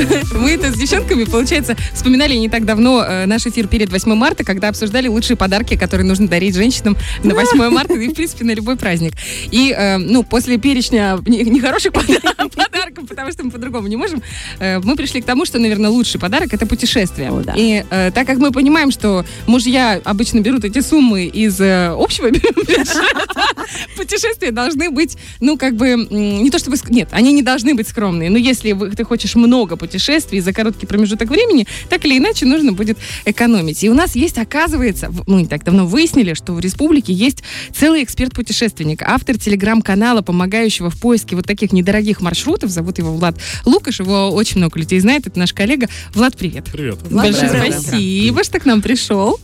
Мы это с девчонками, получается, вспоминали не так давно э, наш эфир перед 8 марта, когда обсуждали лучшие подарки, которые нужно дарить женщинам на 8 марта и, в принципе, на любой праздник. И, э, ну, после перечня не- нехороших пода- подарков, потому что мы по-другому не можем, э, мы пришли к тому, что, наверное, лучший подарок — это путешествие. И так как мы понимаем, что мужья обычно берут эти суммы из общего бюджета, путешествия должны быть, ну, как бы, не то чтобы... Нет, они не должны быть скромные. Но если ты хочешь много путешествий за короткий промежуток времени, так или иначе нужно будет экономить. И у нас есть, оказывается, мы не так давно выяснили, что в республике есть целый эксперт-путешественник, автор телеграм-канала, помогающего в поиске вот таких недорогих маршрутов. Зовут его Влад Лукаш. Его очень много людей знает. Это наш коллега. Влад, привет. Привет. Влад, Большое здравствуй. спасибо, что к нам пришел.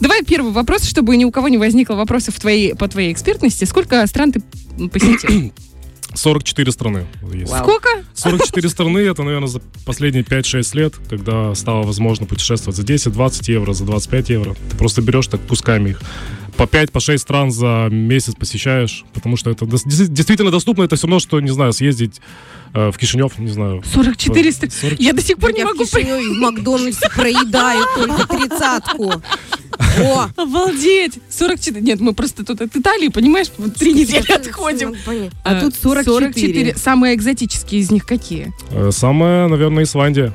Давай первый вопрос, чтобы ни у кого не возникло вопросов в твоей, по твоей экспертности. Сколько стран ты посетил? 44 страны есть. Вау. Сколько? 44 страны, это, наверное, за последние 5-6 лет, когда стало возможно путешествовать за 10-20 евро, за 25 евро. Ты просто берешь так кусками их. По 5, по 6 стран за месяц посещаешь, потому что это действительно доступно. Это все равно, что, не знаю, съездить э, в Кишинев, не знаю. 44 страны. 40 Я до сих пор не Я в могу понять. Кишиневе в Макдональдсе проедаю только тридцатку. О! Обалдеть! 44. Нет, мы просто тут от Италии, понимаешь, вот три недели отходим. А тут 44. Самые экзотические из них какие? Э, Самая, наверное, Исландия.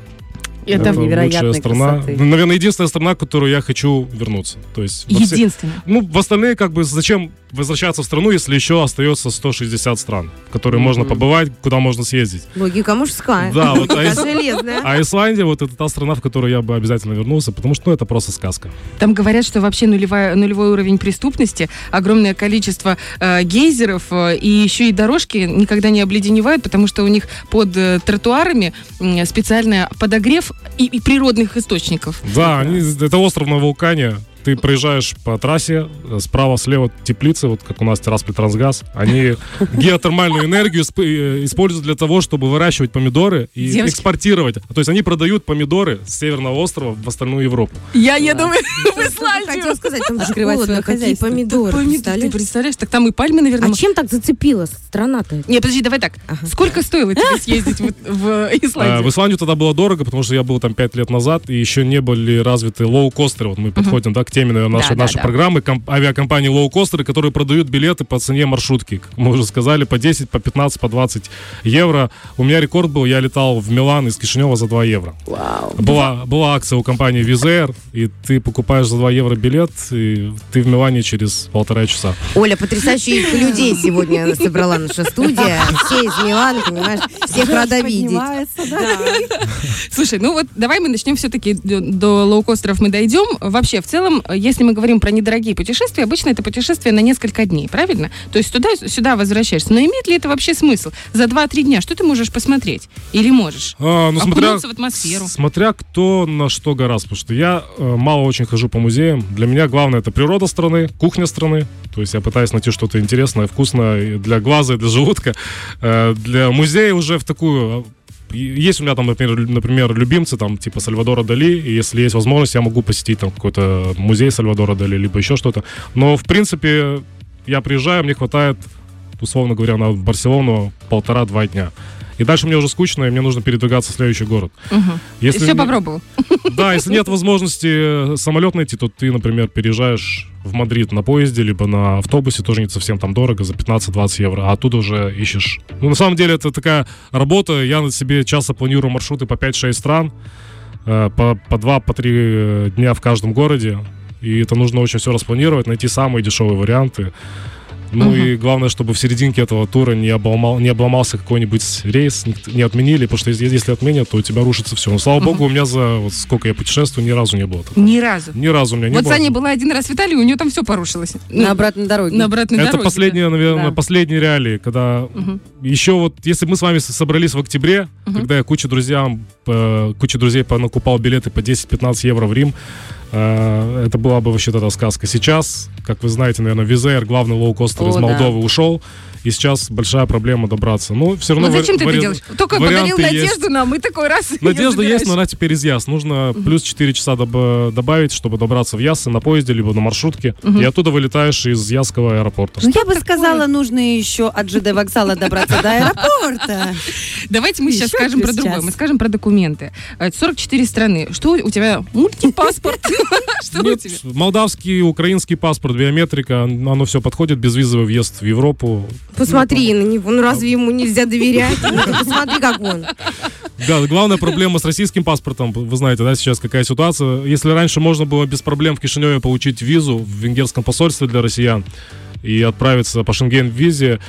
Это невероятной лучшая страна. красоты. Наверное, единственная страна, в которую я хочу вернуться. То есть во все-. Ну, в остальные, как бы, зачем возвращаться в страну, если еще остается 160 стран, в которые можно побывать, куда можно съездить. Логика мужская. Да, вот, а железная. А Исландия, вот это та страна, в которую я бы обязательно вернулся, потому что, ну, это просто сказка. Там говорят, что вообще нулевая, нулевой уровень преступности, огромное количество э, гейзеров э, и еще и дорожки никогда не обледеневают, потому что у них под э, тротуарами м, специальный подогрев и, и природных источников. Да, они, это остров на вулкане. Ты проезжаешь по трассе, э, справа, слева теплицы, вот как у нас Тирасполь Трансгаз. Они геотермальную энергию э, используют для того, чтобы выращивать помидоры и Девочки. экспортировать. То есть они продают помидоры с Северного острова в остальную Европу. Я еду в Хотела Исландию. сказать, там же Открывать холодно, свое какие хозяйство. помидоры, Ты представляешь? Так там и пальмы, наверное. А чем так зацепила страна-то? Не, подожди, давай так. Сколько стоило тебе съездить в, в А, В Исландию? Исландию тогда было дорого, потому что я был там 5 лет назад, и еще не были развиты лоу-костеры. Вот мы подходим да, к теме наверное, нашей, Да, нашей да. программы. Ком- авиакомпании лоу-костеры, которые продают билеты по цене маршрутки. Как мы уже сказали, по 10, по 15, по 20 евро. У меня рекорд был, я летал в Милан из Кишинева за 2 евро. Вау. Была, была акция у компании Wizz Air, и ты покупаешь за 2 евро билет, и ты в Милане через полтора часа. Оля, потрясающих людей сегодня собрала наша студия. Все из Милана, понимаешь, всех рада видеть. Слушай, ну вот давай мы начнем все-таки до, лоукостеров мы дойдем. Вообще, в целом, если мы говорим про недорогие путешествия, обычно это путешествие на несколько дней, правильно? То есть туда-сюда возвращаешься. Но имеет ли это вообще смысл? За 2-3 дня что ты можешь посмотреть? Или можешь? А, ну, смотря, в атмосферу. смотря кто на что гораздо, потому что я э, мало очень хожу по музеям. Для меня главное это природа страны, кухня страны. То есть я пытаюсь найти что-то интересное, вкусное для глаза, и для желудка. Э, для музея уже в такую... э, Есть у меня там, например, например, любимцы, там, типа Сальвадора Дали, и если есть возможность, я могу посетить там какой-то музей Сальвадора Дали, либо еще что-то. Но, в принципе, я приезжаю, мне хватает, условно говоря, на Барселону полтора-два дня. И дальше мне уже скучно, и мне нужно передвигаться в следующий город. Мгм. Если Все не- попробовал. Да, если нет возможности э, самолет найти, то ты, например, переезжаешь в Мадрид на поезде, либо на автобусе, тоже не совсем там дорого, за 15-20 евро, а оттуда уже ищешь. Ну, на самом деле, это такая работа, я на себе часто планирую маршруты по 5-6 стран, э, по, по 2-3 дня в каждом городе, и это нужно очень все распланировать, найти самые дешевые варианты. Ну Мгм. и главное, чтобы в серединке этого тура не, обломал, не обломался какой-нибудь рейс, не, отменили, потому что если, отменят, то у тебя рушится все. Но слава богу, у меня за вот сколько я путешествую, ни разу не было такого. Ни разу. Ни разу у меня не Вот было. Саня была один раз в Италии, у нее там все порушилось. На обратной дороге. на обратной Это дороге. последние, наверное, Да. последние реалии, когда Мгм. еще вот, если бы мы с вами собрались в октябре, Мгм. когда я куча друзьям, э, куча друзей накупал билеты по 10-15 евро в Рим, это была бы вообще тогда сказка. Сейчас, как вы знаете, наверное, Визер, главный лоукостер О, из да. Молдовы, ушел, и сейчас большая проблема добраться. Но все равно... Вот зачем ты вари- это делаешь? Только подарил есть. надежду нам, и такой раз. Надежда есть, но она теперь из Яс. Нужно плюс 4 часа доб- добавить, чтобы добраться в Ясы на поезде, либо на маршрутке. И оттуда вылетаешь из Ясского аэропорта. Ну, я бы сказала, нужно еще от ЖД вокзала добраться до аэропорта. Давайте мы сейчас скажем про другое. Мы скажем про документы. Э, 44 страны. Что у тебя? Мультипаспорт? Что у Нет, тебя? молдавский, украинский паспорт, биометрика, оно все подходит, безвизовый въезд в Европу. Посмотри на него, ну разве ему нельзя доверять? Ну, посмотри, как он. Да, главная проблема с российским паспортом, вы знаете, да, сейчас какая ситуация. Если раньше можно было без проблем в Кишиневе получить визу в венгерском посольстве для россиян и отправиться по шенген-визе,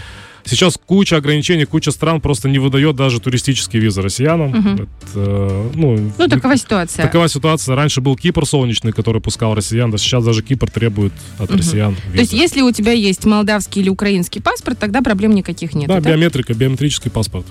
Сейчас куча ограничений, куча стран просто не выдает даже туристические визы россиянам. Это, э, ну, Ну, такова ситуация. Такова ситуация. Раньше был Кипр солнечный, который пускал россиян, да сейчас даже Кипр требует от россиян визы. То есть, если у тебя есть молдавский или украинский паспорт, тогда проблем никаких нет. Да, биометрика, биометрический паспорт.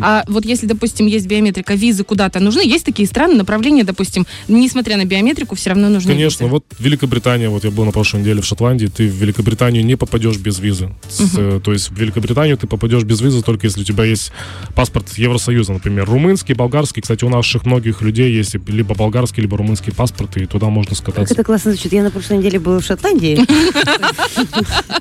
А вот если, допустим, есть биометрика, визы куда-то нужны, есть такие страны, направления, допустим, несмотря на биометрику, все равно нужны Конечно, визы. вот Великобритания, вот я был на прошлой неделе в Шотландии, ты в Великобританию не попадешь без визы. С, э, то есть в Великобританию ты попадешь без визы только если у тебя есть паспорт Евросоюза, например, румынский, болгарский. Кстати, у наших многих людей есть либо болгарский, либо румынский паспорт, и туда можно Как скататься. это классно звучит. Я на прошлой неделе была в Шотландии.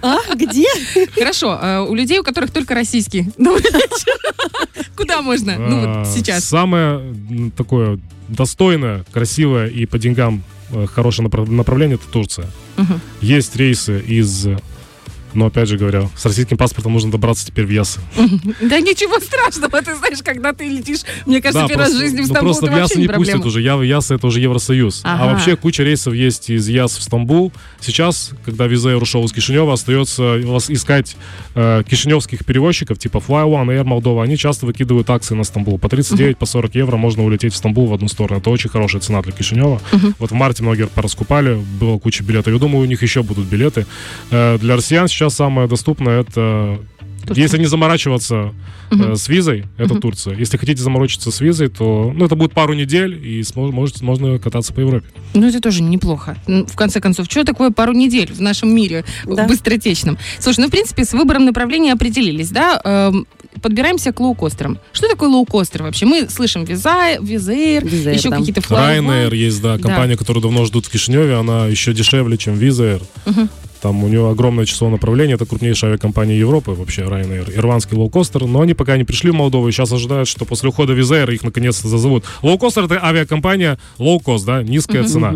А, где? Хорошо, а у людей, у которых только российский. Куда можно? Ну А, вот сейчас. Самое такое достойное, красивое и по деньгам э, хорошее направ- направление это Турция. Есть рейсы из но опять же говоря, с российским паспортом нужно добраться теперь в Ясы. Да ничего страшного, ты знаешь, когда ты летишь, мне кажется, первый раз в жизни в ну, Стамбул, просто в Ясы не пустят уже. Я, Ясы это уже Евросоюз. А вообще куча рейсов есть из Яс в Стамбул. Сейчас, когда Визаир ушел из Кишинева, остается вас искать э, кишиневских перевозчиков, типа Fly One, Air Moldova. Они часто выкидывают акции на Стамбул. По 39, по 40 евро можно улететь в Стамбул в одну сторону. Это очень хорошая цена для Кишинева. Вот в марте многие пораскупали, было куча билетов. Я думаю, у них еще будут билеты. Э, для россиян сейчас самое доступное это Турция. если не заморачиваться э, с визой, это Мгм. Турция. Если хотите заморочиться с визой, то ну, это будет пару недель, и смо- можете, можно кататься по Европе. Ну, это тоже неплохо. В конце концов, что такое пару недель в нашем мире Да. быстротечном? Слушай, ну, в принципе, с выбором направления определились, да? Эм, подбираемся к лоукостерам. Что такое лоукостер вообще? Мы слышим Виза, Визаир, Визаир, еще да. какие-то Fly Ryanair есть, да, Да. компания, которую давно ждут в Кишиневе, она еще дешевле, чем Wizz Air. Там у нее огромное число направлений, это крупнейшая авиакомпания Европы, вообще Ryanair, ирландский лоукостер, но они пока не пришли в Молдову, и сейчас ожидают, что после ухода Air их наконец-то зазовут. Лоукостер это авиакомпания low cost, да, низкая цена.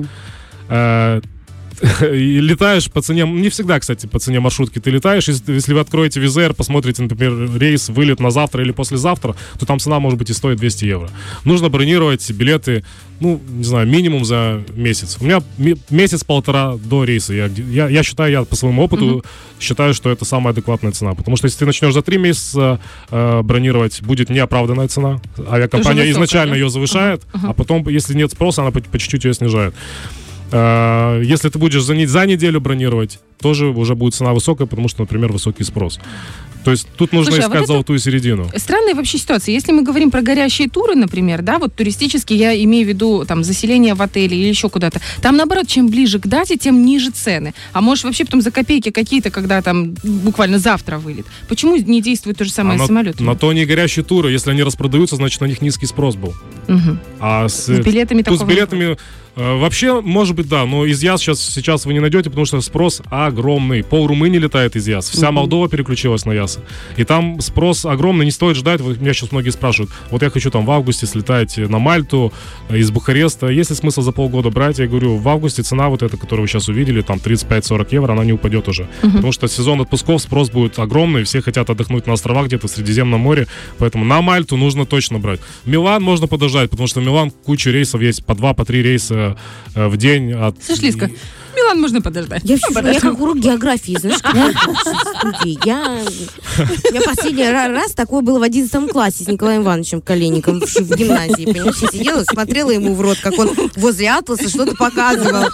И летаешь по цене, не всегда, кстати, по цене маршрутки ты летаешь. Если, если вы откроете Wizz Air, посмотрите, например, рейс, вылет на завтра или послезавтра, то там цена может быть и стоит 200 евро. Нужно бронировать билеты, ну, не знаю, минимум за месяц. У меня месяц-полтора до рейса. Я, я, я считаю, я по своему опыту считаю, что это самая адекватная цена. Потому что если ты начнешь за три месяца э, бронировать, будет неоправданная цена. Авиакомпания высокая, изначально да? ее завышает, а потом, если нет спроса, она по, по чуть-чуть ее снижает. Э, Если ты будешь за, не- за неделю бронировать, тоже уже будет цена высокая, потому что, например, высокий спрос. То есть тут нужно Слушай, а искать вот это- золотую середину. Странная вообще ситуация. Если мы говорим про горящие туры, например, да, вот туристические, я имею в виду там заселение в отеле или еще куда-то, там наоборот, чем ближе к дате, тем ниже цены. А может вообще потом за копейки какие-то, когда там буквально завтра вылет. Почему не действует то же самое А с на, то не горящие туры. Если они распродаются, значит на них низкий спрос был. Мгм. А с, С билетами тут с не билетами э, вообще, может быть, да, но из ЯС сейчас, сейчас вы не найдете, потому что спрос огромный. Пол Румынии летает из ЯС. Вся Молдова переключилась на ЯСы. И там спрос огромный, не стоит ждать. Вот меня сейчас многие спрашивают, вот я хочу там в августе слетать на Мальту э, из Бухареста. Есть ли смысл за полгода брать? Я говорю, в августе цена вот эта, которую вы сейчас увидели, там 35-40 евро, она не упадет уже. Потому что сезон отпусков, спрос будет огромный, все хотят отдохнуть на островах где-то в Средиземном море, поэтому на Мальту нужно точно брать. Милан можно подождать, потому что в Милан куча рейсов есть, по два, по три рейса э, в день. От... Слышь, Лизка, Милан можно подождать. Я вообще, у меня Подожди. как урок географии, знаешь, я. Я, последний ра- раз такое было в 11 классе с Николаем Ивановичем Калиником в, гимназии. Понимаешь, я сидела, смотрела ему в рот, как он возле Атласа что-то показывал.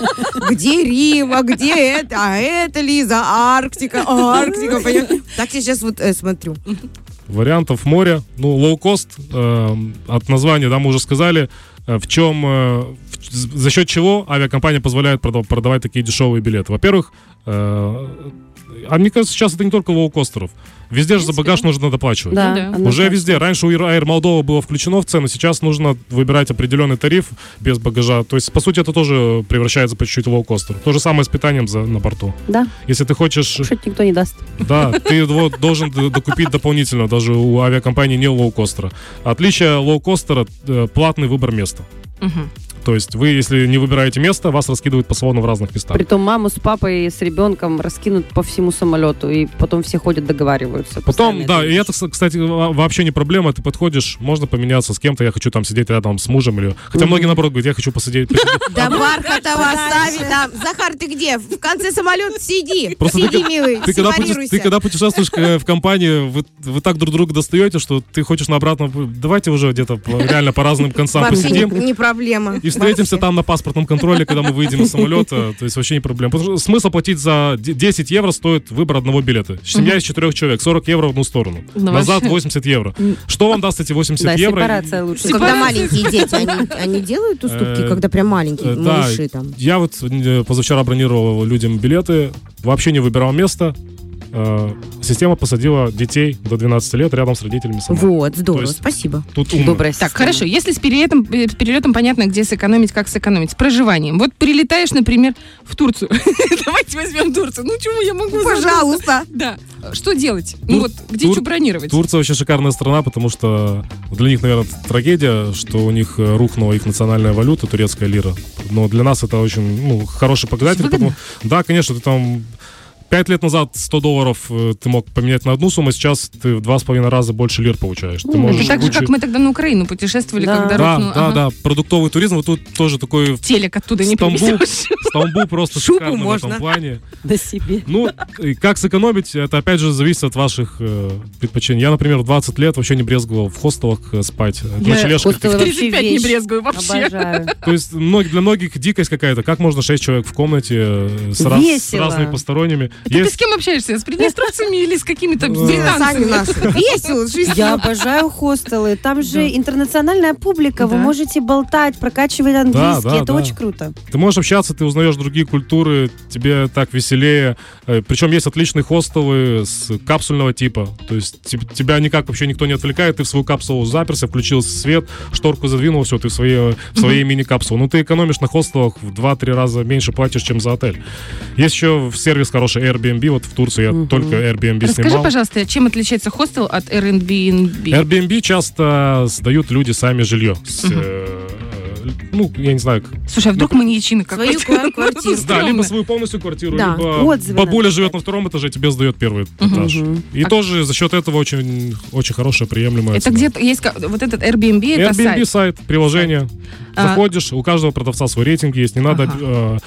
Где Рим, а где это? А это, Лиза, Арктика, Арктика, понимаешь? Так я сейчас вот э, смотрю. Вариантов море. Ну, лоукост, э, от названия, да, мы уже сказали, э, в чем, э, в- за счет чего авиакомпания позволяет продав- продавать такие дешевые билеты. Во-первых, э, А мне кажется, сейчас это не только лоукостеров. Везде же за багаж нужно доплачивать. Да, да. Уже везде. Раньше у Air Moldova было включено в цену, сейчас нужно выбирать определенный тариф без багажа. То есть, по сути, это тоже превращается по чуть-чуть в лоукостер. То же самое с питанием за, на борту. Да, Если ты хочешь, кушать никто не даст. да, ты его должен докупить дополнительно, даже у авиакомпании не лоукостера. Отличие лоукостера э, платный выбор места. Мгм. То есть вы, если не выбираете место, вас раскидывают по салону в разных местах. Притом маму с папой и с ребенком раскинут по всему самолету, и потом все ходят, договариваются. Потом, да, и это, кстати, во- вообще не проблема. Ты подходишь, можно поменяться с кем-то. Я хочу там сидеть рядом с мужем. Или... Хотя многие, наоборот, говорят, я хочу посидеть. Да Бархатова остави там. Захар, ты где? В конце самолета сиди. Сиди, милый, Ты когда, путешествуешь э, в компании, вы, так друг друга достаете, что ты хочешь на обратном... Давайте уже где-то реально по разным концам посидим. не проблема. И встретимся там на паспортном контроле, когда мы выйдем из самолета. То есть вообще не проблема. Потому что смысл платить за де- 10 евро стоит выбор одного билета. Семья из четырех человек. 40 евро в одну сторону. Ну, Назад вообще. 80 евро. Что вам даст эти 80 Да, евро? сепарация лучше. Когда маленькие дети, они, делают уступки, Э, когда прям маленькие Э, малыши там. я вот э, позавчера бронировал людям билеты, вообще не выбирал место. Э, Система посадила детей до 12 лет рядом с родителями сама. Вот, здорово, есть- спасибо. Тут умно. Добрая Так, хорошо. Если с перелетом, э, с перелетом понятно, где сэкономить, как сэкономить. С проживанием. Вот прилетаешь, например, в Турцию. Давайте возьмем Турцию. Ну, чему я могу? Пожалуйста. Да. Что делать? Ну вот, где Тур- что бронировать? Турция вообще шикарная страна, потому что для них, наверное, трагедия, что у них э, рухнула их национальная валюта, турецкая лира. Но для нас это очень ну, хороший показатель. Потому... Да, конечно, ты там Пять лет назад 100 долларов э, ты мог поменять на одну сумму, сейчас ты в два с половиной раза больше лир получаешь. Ты Это можешь так же, кучу- как мы тогда на Украину путешествовали, Да. когда Да, рухнул. да, ага. да. Продуктовый туризм, вот тут тоже такой Телек оттуда не Стамбул, принесешь. Стамбул просто Шубу шикарный в можно. этом плане. На себе. Ну, и как сэкономить, это опять же зависит от ваших э, предпочтений. Я, например, в 20 лет вообще не брезговал в хостелах э, спать. Я вообще 35 не брезгую вообще. Обожаю. То есть для многих дикость какая-то. Как можно 6 человек в комнате э, с, раз- с разными посторонними? Ты Есть с кем общаешься? С приднестровцами или с какими-то британцами? наши. Весело, жизнь. Я обожаю хостелы. Там же интернациональная публика. Вы можете болтать, прокачивать английский. да, Это да. очень круто. Ты можешь общаться, ты узнаешь другие культуры, тебе так веселее. Э, Причем есть отличные хостелы с капсульного типа. То есть теб- тебя никак вообще никто не отвлекает, ты в свою капсулу заперся, включил свет, шторку задвинул, все, ты в своей, в своей мини-капсуле. Ну, ты экономишь на хостелах в 2-3 раза меньше платишь, чем за отель. Есть еще сервис хороший Airbnb, вот в Турции я только Airbnb Расскажи, снимал. пожалуйста, чем отличается хостел от Airbnb? Airbnb часто сдают люди сами жилье. С, э, ну, я не знаю, как- Слушай, а вдруг маньячины Свою какой-то? ква- квартиру. Да, либо свою полностью квартиру, Да. либо Отзывы бабуля живет на втором этаже, тебе сдает первый этаж. И тоже за счет этого очень, очень хорошая, приемлемая Это где-то есть вот этот Airbnb, это Airbnb сайт. сайт, приложение. А. Заходишь, у каждого продавца свой рейтинг есть. Не надо э,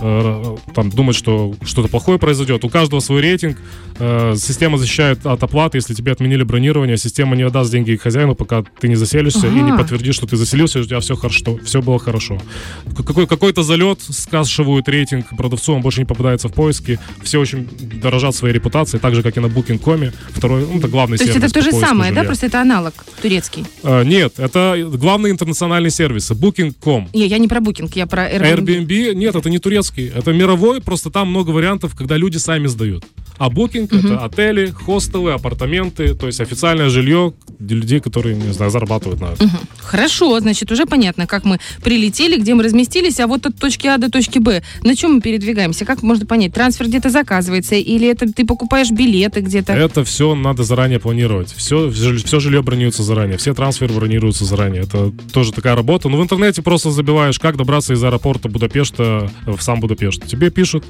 э, там думать, что что-то плохое произойдет. У каждого свой рейтинг. Э, система защищает от оплаты. Если тебе отменили бронирование, система не отдаст деньги хозяину, пока ты не заселишься и не подтвердишь, что ты заселился, и у тебя все хорошо, все было хорошо. Какой, какой-то залет, скашивают рейтинг продавцу, он больше не попадается в поиски. Все очень дорожат своей репутацией, так же, как и на Booking.com. Второй, ну, это главный То есть сервис это то же самое, да? жилья. Просто это аналог турецкий. Э, Нет, это главный интернациональный сервис. Booking.com. Не, я не про Booking, я про Airbnb. Airbnb, нет, это не турецкий, это мировой, просто там много вариантов, когда люди сами сдают. А Booking это отели, хостелы, апартаменты, то есть официальное жилье для людей, которые, не знаю, зарабатывают на этом. Хорошо, значит, уже понятно, как мы прилетели, где мы разместились, а вот от точки А до точки Б. На чем мы передвигаемся? Как можно понять? Трансфер где-то заказывается или это ты покупаешь билеты где-то? Это все надо заранее планировать. Все, все жилье бронируется заранее, все трансферы бронируются заранее. Это тоже такая работа. Но в интернете просто забиваешь, как добраться из аэропорта Будапешта в сам Будапешт. Тебе пишут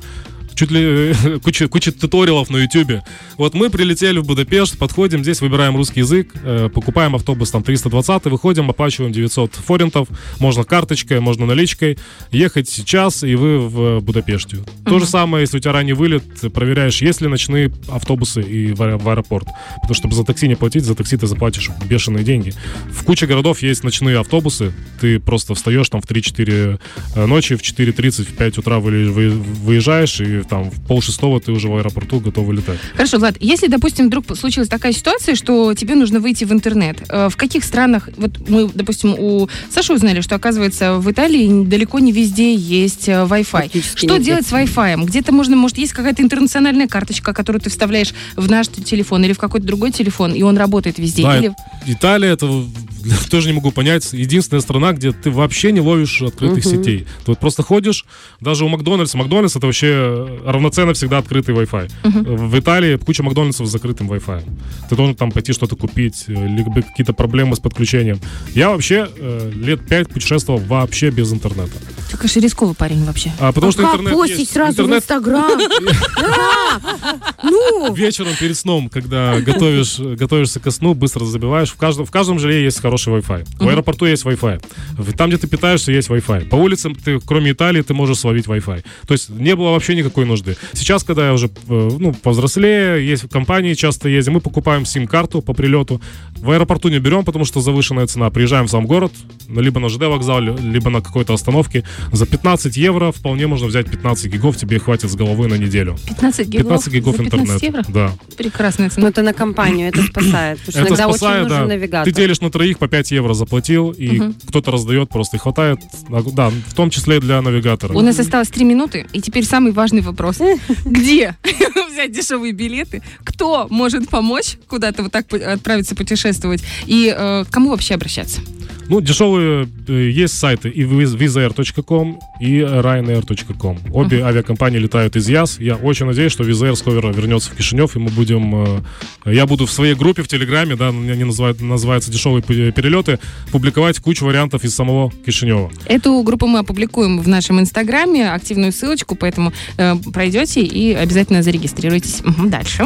чуть ли э, куча, куча туториалов на Ютубе. Вот мы прилетели в Будапешт, подходим, здесь выбираем русский язык, э, покупаем автобус там 320, выходим, оплачиваем 900 форинтов, можно карточкой, можно наличкой, ехать сейчас, и вы в Будапеште. То же самое, если у тебя ранний вылет, проверяешь, есть ли ночные автобусы и в, аэ- в аэропорт. Потому что чтобы за такси не платить, за такси ты заплатишь бешеные деньги. В куче городов есть ночные автобусы, ты просто встаешь там в 3-4 ночи, в 4.30, в 5 утра вы- вы- выезжаешь, и там в полшестого ты уже в аэропорту готов вылетать. Хорошо, Влад, если, допустим, вдруг случилась такая ситуация, что тебе нужно выйти в интернет, э, в каких странах, вот мы, допустим, у Саши узнали, что, оказывается, в Италии далеко не везде есть э, Wi-Fi. Что нигде. делать с Wi-Fi? Где-то можно, может, есть какая-то интернациональная карточка, которую ты вставляешь в наш телефон или в какой-то другой телефон, и он работает везде? Да, Или... Италия, это тоже не могу понять, единственная страна, где ты вообще не ловишь открытых Мгм. сетей. Ты вот просто ходишь, даже у Макдональдса, Макдональдс это вообще равноценно всегда открытый Wi-Fi. В Италии куча Макдональдсов с закрытым Wi-Fi. Ты должен там пойти что-то купить, э, либо какие-то проблемы с подключением. Я вообще э, лет пять путешествовал вообще без интернета. Ты, конечно, рисковый парень вообще. А потому А что как интернет постить есть. сразу в интернет Инстаграм? Как? Ну, вечером перед сном, когда готовишь, готовишься ко сну, быстро забиваешь. В каждом, в каждом жиле есть хороший Wi-Fi. В аэропорту есть Wi-Fi. В- Там, где ты питаешься, есть Wi-Fi. По улицам, ты, кроме Италии, ты можешь словить Wi-Fi. То есть не было вообще никакой нужды. Сейчас, когда я уже э, ну, повзрослее, есть в компании, часто ездим, мы покупаем сим-карту по прилету. В аэропорту не берем, потому что завышенная цена. Приезжаем в сам город, либо на ЖД вокзале, либо на какой-то остановке. За 15 евро вполне можно взять 15 гигов, тебе хватит с головы на неделю. 15 гигов, 15 гигов за 15 интернет. евро? Да. Прекрасная Ну, цена. это на компанию, это спасает. Потому что Это иногда спасает, очень нужен да. навигатор. Ты делишь на троих по 5 евро заплатил, и кто-то раздает просто, и хватает, а, да, в том числе для навигатора. У нас осталось три минуты, и теперь самый важный вопрос. Где взять дешевые билеты? Кто может помочь куда-то вот так отправиться путешествовать? И э, к кому вообще обращаться? Ну, дешевые э, есть сайты и viz- vizair.com, и ryanair.com. Обе авиакомпании летают из ЯС. Я очень надеюсь, что Визаир скоро вернется в Кишинев, и мы будем... э, Я буду в своей группе в Телеграме, да, они называют, называются «Дешевые перелеты», публиковать кучу вариантов из самого Кишинева. Эту группу мы опубликуем в нашем инстаграме, активную ссылочку, поэтому э, пройдете и обязательно зарегистрируйтесь. Мгм, Дальше.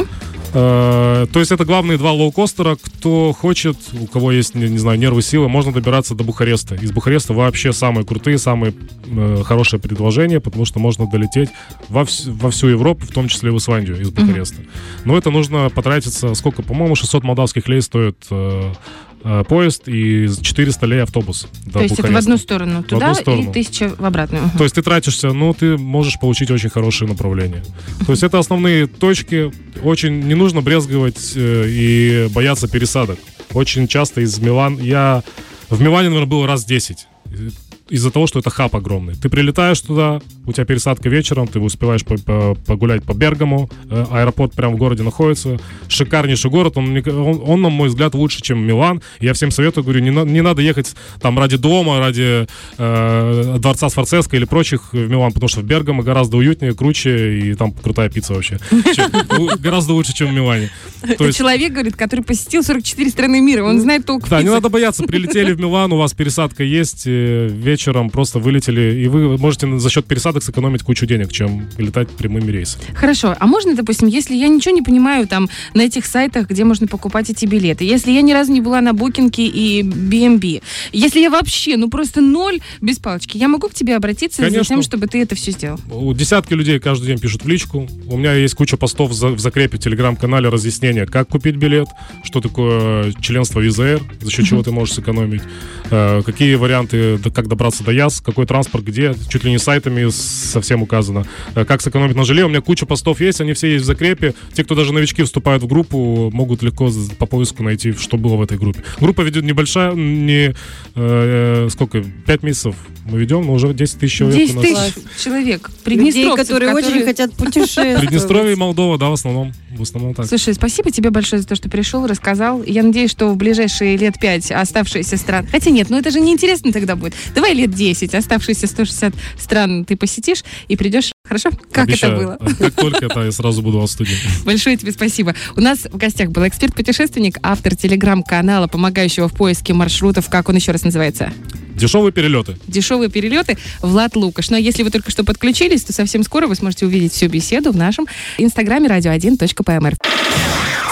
Э, То есть это главные два лоукостера. Кто хочет, у кого есть, не, не знаю, нервы, силы, можно добираться до Бухареста. Из Бухареста вообще самые крутые, самые э, хорошие предложения, потому что можно долететь во, вс- во всю Европу, в том числе в Исландию из Бухареста. Но это нужно потратиться, сколько, по-моему, 600 молдавских лей стоит э, поезд и 400 лей автобус То есть это в Бухареста. одну сторону туда одну сторону. и тысяча в обратную. То есть ты тратишься, ну, ты можешь получить очень хорошие направления. То есть это основные точки. Очень не нужно брезговать э, и бояться пересадок. Очень часто из Милан... Я в Милане, наверное, был раз 10. Из-за того, что это хаб огромный. Ты прилетаешь туда, у тебя пересадка вечером, ты успеваешь по- по- погулять по Бергаму, э, аэропорт прямо в городе находится. Шикарнейший город, он, он, он, на мой взгляд, лучше, чем Милан. Я всем советую, говорю, не, на- не надо ехать там ради дома, ради э, дворца Сфорцеско или прочих в Милан, потому что в Бергамо гораздо уютнее, круче, и там крутая пицца вообще. Гораздо лучше, чем в Милане. То Это человек, говорит, который посетил 44 страны мира. Он знает толк в да, не надо бояться, прилетели в Милан, у вас пересадка есть, э, вечером просто вылетели, и вы можете за счет пересадок сэкономить кучу денег, чем летать прямыми рейсами. Хорошо, а можно, допустим, если я ничего не понимаю там на этих сайтах, где можно покупать эти билеты, если я ни разу не была на Букинге и BNB, если я вообще, ну просто ноль без палочки, я могу к тебе обратиться за Конечно. тем, чтобы ты это все сделал? У Десятки людей каждый день пишут в личку. У меня есть куча постов за- в закрепе в телеграм-канале разъяснения, как купить билет, что такое членство Визаэр, за счет чего ты можешь сэкономить, э, какие варианты, как добраться до ЯС, какой транспорт, где, чуть ли не сайтами совсем указано, э, как сэкономить на желе. У меня куча постов есть, они все есть в закрепе. Те, кто даже новички вступают в группу, могут легко по поиску найти, что было в этой группе. Группа ведет небольшая, не э, сколько, 5 месяцев мы ведем, но уже 10 тысяч человек 10 у нас. тысяч человек, Людей, приднестровцев, которые очень хотят путешествовать. Приднестровье и Молдова, да, в основном. В основном так. Слушай, спасибо тебе большое за то, что пришел, рассказал. Я надеюсь, что в ближайшие лет пять оставшиеся страны... Хотя нет, ну это же неинтересно тогда будет. Давай лет 10, оставшиеся 160 стран ты посетишь и придешь. Хорошо? Как Обещаю. это было? А Как только это, я сразу буду в студии. Большое тебе спасибо. У нас в гостях был эксперт-путешественник, автор телеграм-канала, помогающего в поиске маршрутов. Как он еще раз называется? Дешевые перелеты. Дешевые перелеты. Влад Лукаш. А если вы только что подключились, то совсем скоро вы сможете увидеть всю беседу в нашем инстаграме radio1.pmr.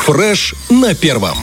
Фреш на первом.